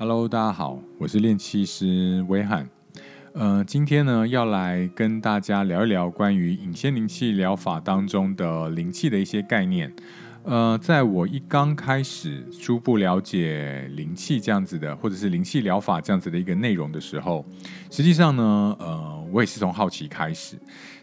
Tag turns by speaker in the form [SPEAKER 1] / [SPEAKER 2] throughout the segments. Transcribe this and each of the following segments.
[SPEAKER 1] Hello，大家好，我是练气师威汉。呃，今天呢要来跟大家聊一聊关于隐仙灵气疗法当中的灵气的一些概念。呃，在我一刚开始初步了解灵气这样子的，或者是灵气疗法这样子的一个内容的时候，实际上呢，呃，我也是从好奇开始。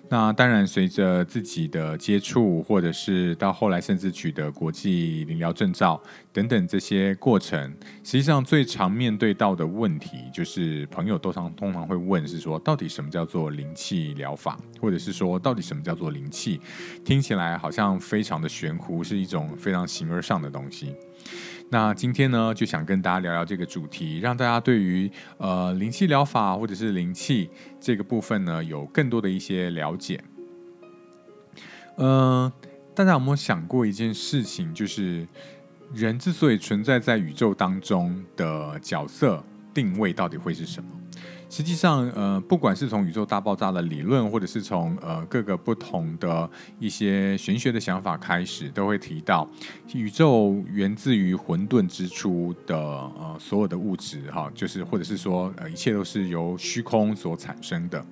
[SPEAKER 1] 那当然，随着自己的接触，或者是到后来甚至取得国际灵疗证照等等这些过程，实际上最常面对到的问题，就是朋友都常通常会问，是说到底什么叫做灵气疗法，或者是说到底什么叫做灵气？听起来好像非常的玄乎，是一种非常形而上的东西。那今天呢，就想跟大家聊聊这个主题，让大家对于呃灵气疗法或者是灵气这个部分呢，有更多的一些了解。嗯，大家有没有想过一件事情，就是人之所以存在在宇宙当中的角色定位，到底会是什么？实际上，呃，不管是从宇宙大爆炸的理论，或者是从呃各个不同的一些玄学的想法开始，都会提到宇宙源自于混沌之初的呃所有的物质，哈，就是或者是说呃一切都是由虚空所产生的。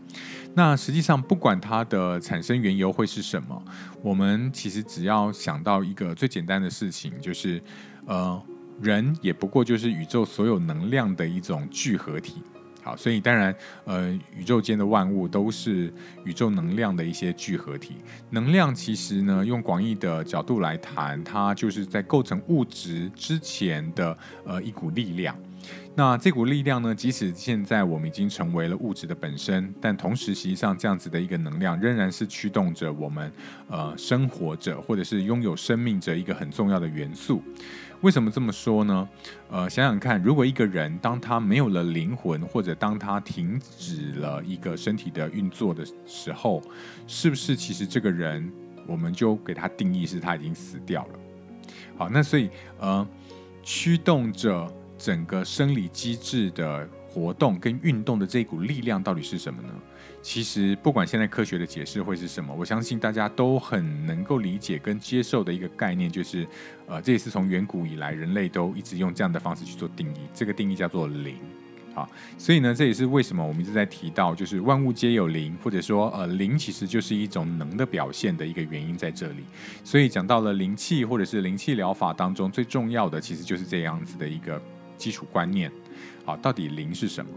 [SPEAKER 1] 那实际上，不管它的产生缘由会是什么，我们其实只要想到一个最简单的事情，就是呃人也不过就是宇宙所有能量的一种聚合体。好，所以当然，呃，宇宙间的万物都是宇宙能量的一些聚合体。能量其实呢，用广义的角度来谈，它就是在构成物质之前的呃一股力量。那这股力量呢，即使现在我们已经成为了物质的本身，但同时实际上这样子的一个能量，仍然是驱动着我们呃生活着，或者是拥有生命着一个很重要的元素。为什么这么说呢？呃，想想看，如果一个人当他没有了灵魂，或者当他停止了一个身体的运作的时候，是不是其实这个人我们就给他定义是他已经死掉了？好，那所以呃，驱动着整个生理机制的活动跟运动的这股力量到底是什么呢？其实，不管现在科学的解释会是什么，我相信大家都很能够理解跟接受的一个概念，就是，呃，这也是从远古以来人类都一直用这样的方式去做定义。这个定义叫做灵，好，所以呢，这也是为什么我们一直在提到，就是万物皆有灵，或者说，呃，灵其实就是一种能的表现的一个原因在这里。所以讲到了灵气或者是灵气疗法当中最重要的，其实就是这样子的一个基础观念。好，到底零是什么？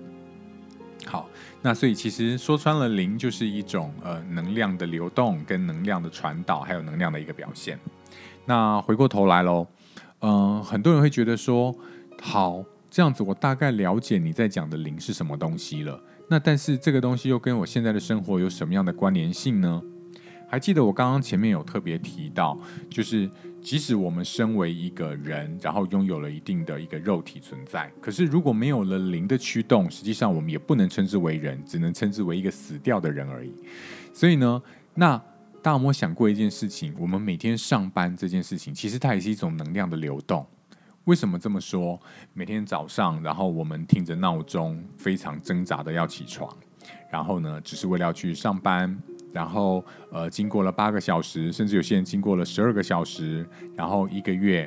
[SPEAKER 1] 好，那所以其实说穿了，零就是一种呃能量的流动跟能量的传导，还有能量的一个表现。那回过头来喽，嗯，很多人会觉得说，好，这样子我大概了解你在讲的零是什么东西了。那但是这个东西又跟我现在的生活有什么样的关联性呢？还记得我刚刚前面有特别提到，就是即使我们身为一个人，然后拥有了一定的一个肉体存在，可是如果没有了灵的驱动，实际上我们也不能称之为人，只能称之为一个死掉的人而已。所以呢，那大家有没有想过一件事情？我们每天上班这件事情，其实它也是一种能量的流动。为什么这么说？每天早上，然后我们听着闹钟，非常挣扎的要起床，然后呢，只是为了要去上班。然后，呃，经过了八个小时，甚至有些人经过了十二个小时，然后一个月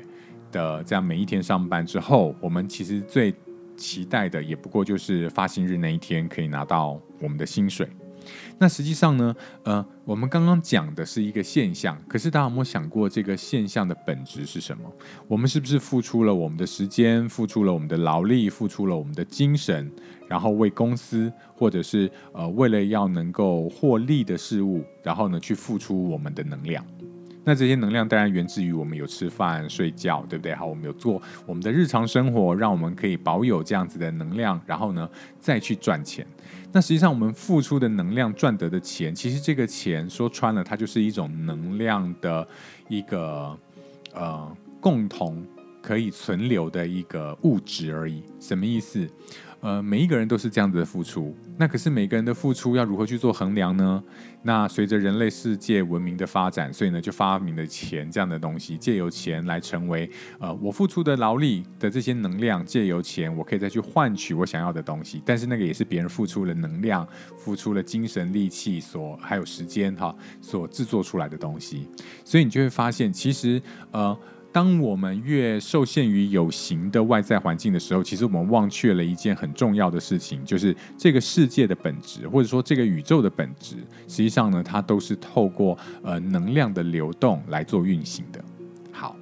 [SPEAKER 1] 的这样每一天上班之后，我们其实最期待的也不过就是发薪日那一天可以拿到我们的薪水。那实际上呢，呃，我们刚刚讲的是一个现象，可是大家有没有想过这个现象的本质是什么？我们是不是付出了我们的时间，付出了我们的劳力，付出了我们的精神，然后为公司或者是呃为了要能够获利的事物，然后呢去付出我们的能量？那这些能量当然源自于我们有吃饭、睡觉，对不对？好，我们有做我们的日常生活，让我们可以保有这样子的能量，然后呢再去赚钱。那实际上我们付出的能量赚得的钱，其实这个钱说穿了，它就是一种能量的一个呃共同可以存留的一个物质而已。什么意思？呃，每一个人都是这样子的付出，那可是每个人的付出要如何去做衡量呢？那随着人类世界文明的发展，所以呢就发明了钱这样的东西，借由钱来成为呃我付出的劳力的这些能量，借由钱我可以再去换取我想要的东西，但是那个也是别人付出了能量、付出了精神力气所还有时间哈所制作出来的东西，所以你就会发现，其实呃。当我们越受限于有形的外在环境的时候，其实我们忘却了一件很重要的事情，就是这个世界的本质，或者说这个宇宙的本质，实际上呢，它都是透过呃能量的流动来做运行的。好，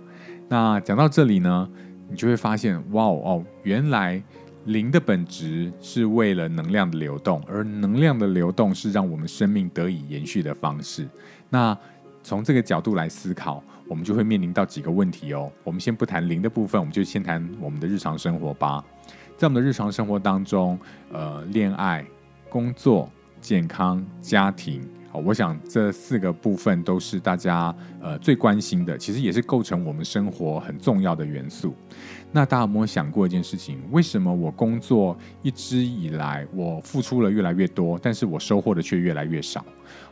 [SPEAKER 1] 那讲到这里呢，你就会发现，哇哦，原来灵的本质是为了能量的流动，而能量的流动是让我们生命得以延续的方式。那从这个角度来思考。我们就会面临到几个问题哦。我们先不谈零的部分，我们就先谈我们的日常生活吧。在我们的日常生活当中，呃，恋爱、工作、健康、家庭，好，我想这四个部分都是大家呃最关心的，其实也是构成我们生活很重要的元素。那大家有没有想过一件事情？为什么我工作一直以来，我付出了越来越多，但是我收获的却越来越少？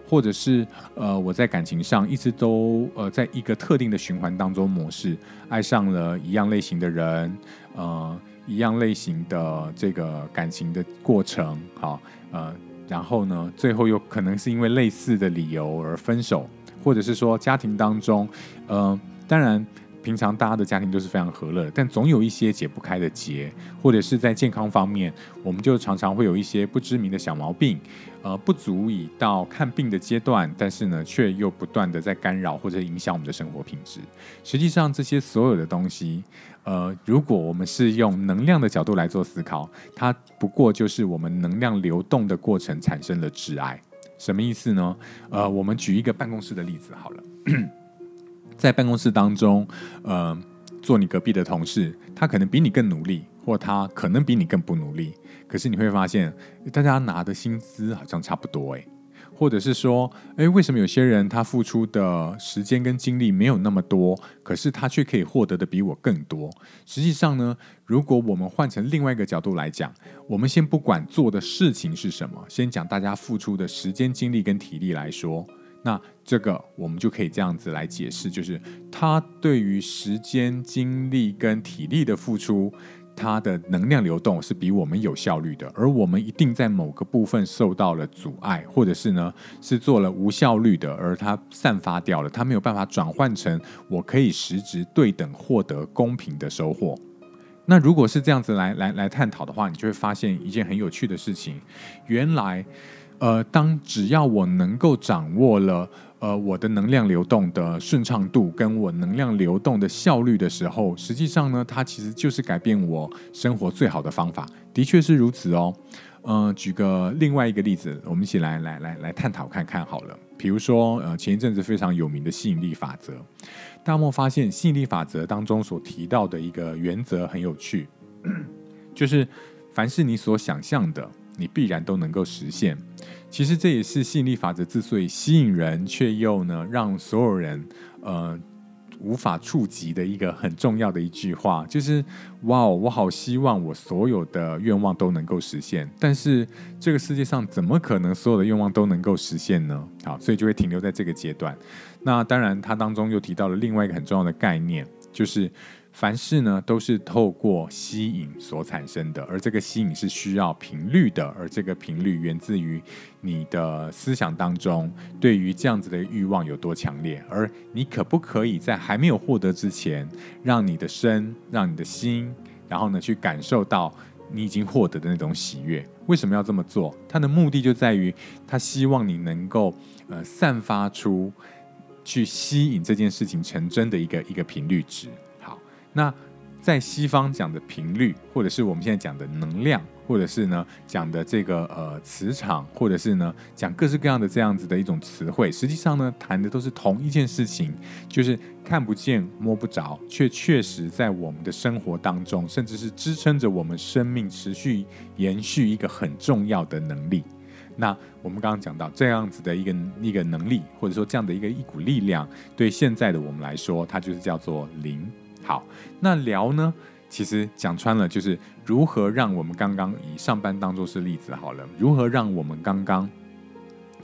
[SPEAKER 1] 或者是呃，我在感情上一直都呃，在一个特定的循环当中模式，爱上了一样类型的人，呃，一样类型的这个感情的过程，好，呃，然后呢，最后又可能是因为类似的理由而分手，或者是说家庭当中，呃，当然。平常大家的家庭都是非常和乐，但总有一些解不开的结，或者是在健康方面，我们就常常会有一些不知名的小毛病，呃，不足以到看病的阶段，但是呢，却又不断的在干扰或者影响我们的生活品质。实际上，这些所有的东西，呃，如果我们是用能量的角度来做思考，它不过就是我们能量流动的过程产生了挚爱。什么意思呢？呃，我们举一个办公室的例子好了。在办公室当中，呃，做你隔壁的同事，他可能比你更努力，或他可能比你更不努力。可是你会发现，大家拿的薪资好像差不多，诶，或者是说，诶，为什么有些人他付出的时间跟精力没有那么多，可是他却可以获得的比我更多？实际上呢，如果我们换成另外一个角度来讲，我们先不管做的事情是什么，先讲大家付出的时间、精力跟体力来说。那这个我们就可以这样子来解释，就是他对于时间、精力跟体力的付出，他的能量流动是比我们有效率的，而我们一定在某个部分受到了阻碍，或者是呢是做了无效率的，而它散发掉了，它没有办法转换成我可以实质对等获得公平的收获。那如果是这样子来来来探讨的话，你就会发现一件很有趣的事情，原来。呃，当只要我能够掌握了呃我的能量流动的顺畅度，跟我能量流动的效率的时候，实际上呢，它其实就是改变我生活最好的方法，的确是如此哦。嗯，举个另外一个例子，我们一起来来来来探讨看看好了。比如说，呃，前一阵子非常有名的吸引力法则，大莫发现吸引力法则当中所提到的一个原则很有趣，就是凡是你所想象的。你必然都能够实现。其实这也是吸引力法则之所以吸引人，却又呢让所有人呃无法触及的一个很重要的一句话，就是哇，我好希望我所有的愿望都能够实现。但是这个世界上怎么可能所有的愿望都能够实现呢？好，所以就会停留在这个阶段。那当然，它当中又提到了另外一个很重要的概念，就是。凡事呢都是透过吸引所产生的，而这个吸引是需要频率的，而这个频率源自于你的思想当中对于这样子的欲望有多强烈，而你可不可以在还没有获得之前，让你的身、让你的心，然后呢去感受到你已经获得的那种喜悦？为什么要这么做？它的目的就在于他希望你能够呃散发出去吸引这件事情成真的一个一个频率值。那在西方讲的频率，或者是我们现在讲的能量，或者是呢讲的这个呃磁场，或者是呢讲各式各样的这样子的一种词汇，实际上呢谈的都是同一件事情，就是看不见摸不着，却确实在我们的生活当中，甚至是支撑着我们生命持续延续一个很重要的能力。那我们刚刚讲到这样子的一个一个能力，或者说这样的一个一股力量，对现在的我们来说，它就是叫做灵。好，那聊呢？其实讲穿了，就是如何让我们刚刚以上班当做是例子好了，如何让我们刚刚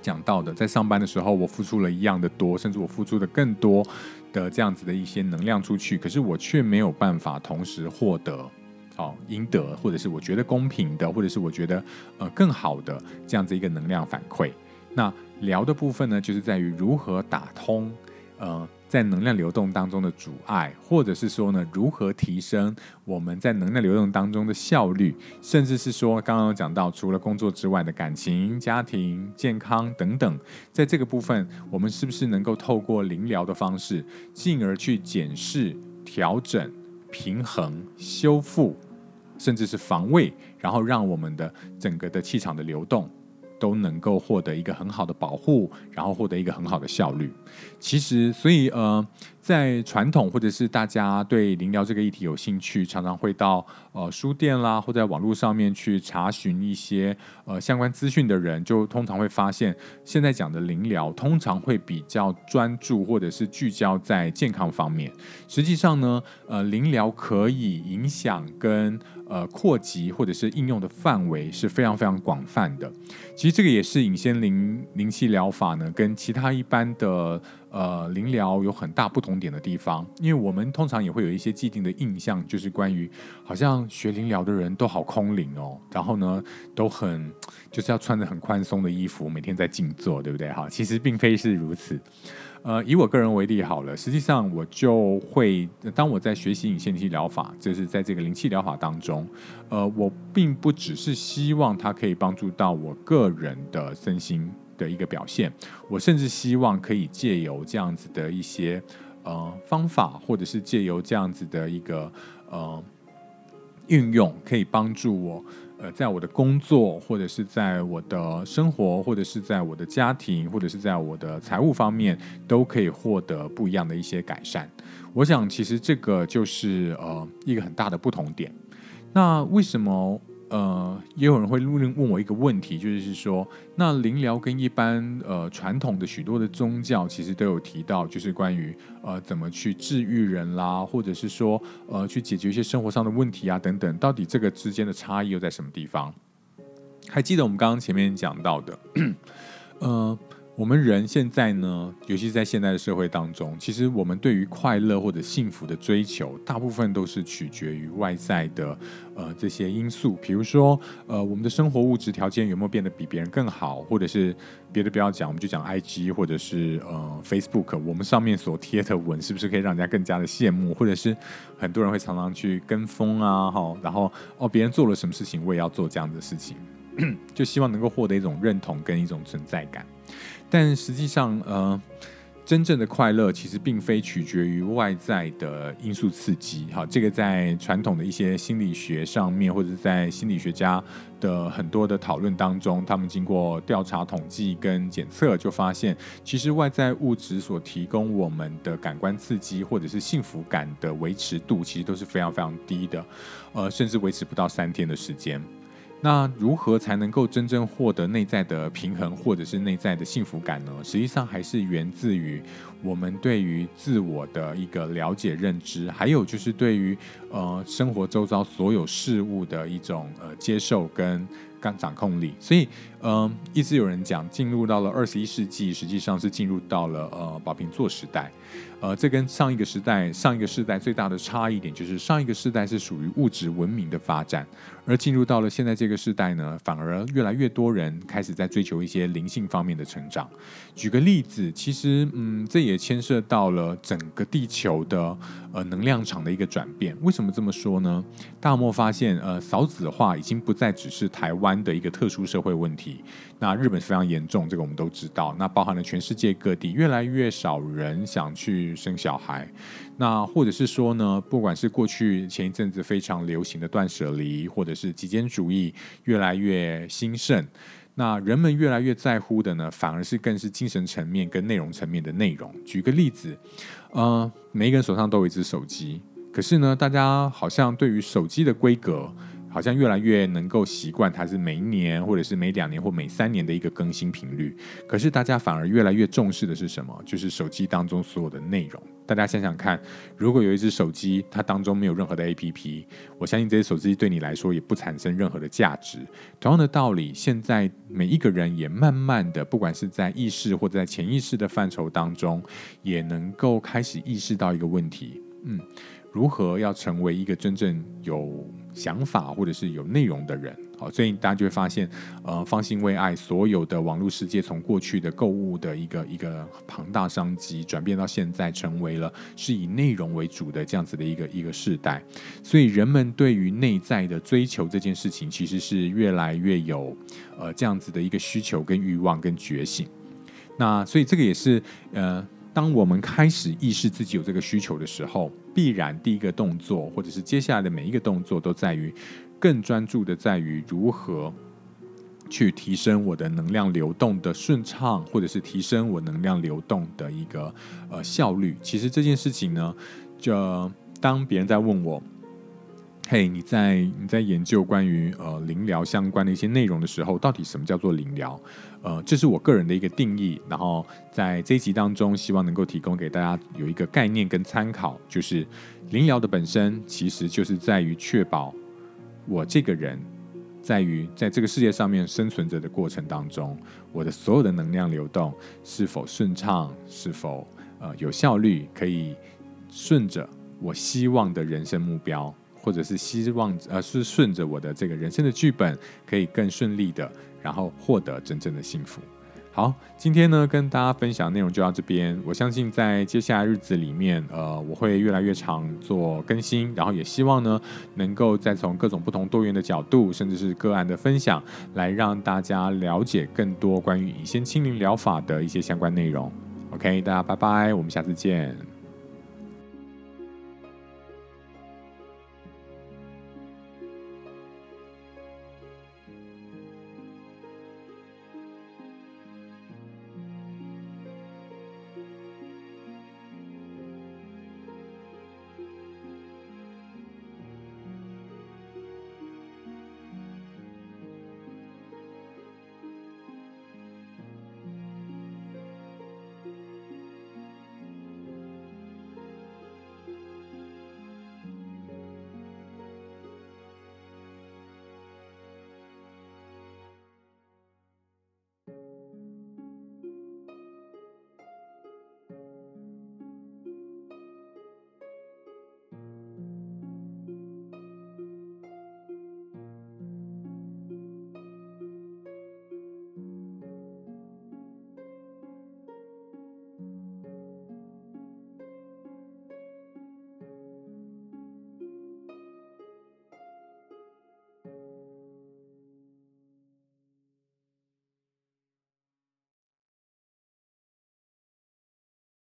[SPEAKER 1] 讲到的，在上班的时候，我付出了一样的多，甚至我付出的更多的这样子的一些能量出去，可是我却没有办法同时获得哦赢得，或者是我觉得公平的，或者是我觉得呃更好的这样子一个能量反馈。那聊的部分呢，就是在于如何打通。呃，在能量流动当中的阻碍，或者是说呢，如何提升我们在能量流动当中的效率，甚至是说刚刚讲到，除了工作之外的感情、家庭、健康等等，在这个部分，我们是不是能够透过灵疗的方式，进而去检视、调整、平衡、修复，甚至是防卫，然后让我们的整个的气场的流动。都能够获得一个很好的保护，然后获得一个很好的效率。其实，所以呃。在传统或者是大家对灵疗这个议题有兴趣，常常会到呃书店啦，或在网络上面去查询一些呃相关资讯的人，就通常会发现，现在讲的灵疗通常会比较专注或者是聚焦在健康方面。实际上呢，呃，灵疗可以影响跟呃扩及或者是应用的范围是非常非常广泛的。其实这个也是隐仙灵灵气疗法呢，跟其他一般的。呃，灵疗有很大不同点的地方，因为我们通常也会有一些既定的印象，就是关于好像学灵疗的人都好空灵哦，然后呢都很就是要穿着很宽松的衣服，每天在静坐，对不对？哈，其实并非是如此。呃，以我个人为例好了，实际上我就会当我在学习引线气疗法，就是在这个灵气疗法当中，呃，我并不只是希望它可以帮助到我个人的身心。的一个表现，我甚至希望可以借由这样子的一些呃方法，或者是借由这样子的一个呃运用，可以帮助我呃在我的工作，或者是在我的生活，或者是在我的家庭，或者是在我的财务方面，都可以获得不一样的一些改善。我想，其实这个就是呃一个很大的不同点。那为什么？呃，也有人会问问我一个问题，就是说，那灵疗跟一般呃传统的许多的宗教，其实都有提到，就是关于呃怎么去治愈人啦，或者是说呃去解决一些生活上的问题啊等等，到底这个之间的差异又在什么地方？还记得我们刚刚前面讲到的，呃。我们人现在呢，尤其是在现在的社会当中，其实我们对于快乐或者幸福的追求，大部分都是取决于外在的呃这些因素，比如说呃我们的生活物质条件有没有变得比别人更好，或者是别的不要讲，我们就讲 I G 或者是呃 Facebook，我们上面所贴的文是不是可以让人家更加的羡慕，或者是很多人会常常去跟风啊，哈，然后哦别人做了什么事情，我也要做这样的事情，就希望能够获得一种认同跟一种存在感。但实际上，呃，真正的快乐其实并非取决于外在的因素刺激。好，这个在传统的一些心理学上面，或者在心理学家的很多的讨论当中，他们经过调查统计跟检测，就发现，其实外在物质所提供我们的感官刺激，或者是幸福感的维持度，其实都是非常非常低的，呃，甚至维持不到三天的时间。那如何才能够真正获得内在的平衡，或者是内在的幸福感呢？实际上还是源自于我们对于自我的一个了解、认知，还有就是对于呃生活周遭所有事物的一种呃接受跟。刚掌控力，所以，嗯，一直有人讲，进入到了二十一世纪，实际上是进入到了呃宝瓶座时代，呃，这跟上一个时代、上一个时代最大的差异点，就是上一个时代是属于物质文明的发展，而进入到了现在这个时代呢，反而越来越多人开始在追求一些灵性方面的成长。举个例子，其实，嗯，这也也牵涉到了整个地球的呃能量场的一个转变。为什么这么说呢？大漠发现，呃，少子化已经不再只是台湾。的一个特殊社会问题，那日本非常严重，这个我们都知道。那包含了全世界各地，越来越少人想去生小孩。那或者是说呢，不管是过去前一阵子非常流行的断舍离，或者是极简主义越来越兴盛，那人们越来越在乎的呢，反而是更是精神层面跟内容层面的内容。举个例子，呃，每一个人手上都有一只手机，可是呢，大家好像对于手机的规格。好像越来越能够习惯它是每一年或者是每两年或每三年的一个更新频率，可是大家反而越来越重视的是什么？就是手机当中所有的内容。大家想想看，如果有一只手机，它当中没有任何的 APP，我相信这些手机对你来说也不产生任何的价值。同样的道理，现在每一个人也慢慢的，不管是在意识或者在潜意识的范畴当中，也能够开始意识到一个问题：嗯，如何要成为一个真正有想法或者是有内容的人。好，所以大家就会发现，呃，方兴未艾，所有的网络世界从过去的购物的一个一个庞大商机，转变到现在成为了是以内容为主的这样子的一个一个时代。所以人们对于内在的追求这件事情，其实是越来越有呃这样子的一个需求跟欲望跟觉醒。那所以这个也是呃，当我们开始意识自己有这个需求的时候，必然第一个动作，或者是接下来的每一个动作，都在于。更专注的在于如何去提升我的能量流动的顺畅，或者是提升我能量流动的一个呃效率。其实这件事情呢，就当别人在问我，嘿，你在你在研究关于呃灵疗相关的一些内容的时候，到底什么叫做灵疗？呃，这是我个人的一个定义。然后在这一集当中，希望能够提供给大家有一个概念跟参考，就是灵疗的本身其实就是在于确保。我这个人，在于在这个世界上面生存着的过程当中，我的所有的能量流动是否顺畅，是否呃有效率，可以顺着我希望的人生目标，或者是希望呃是顺着我的这个人生的剧本，可以更顺利的，然后获得真正的幸福。好，今天呢跟大家分享内容就到这边。我相信在接下来日子里面，呃，我会越来越常做更新，然后也希望呢能够再从各种不同多元的角度，甚至是个案的分享，来让大家了解更多关于乙酰清零疗法的一些相关内容。OK，大家拜拜，我们下次见。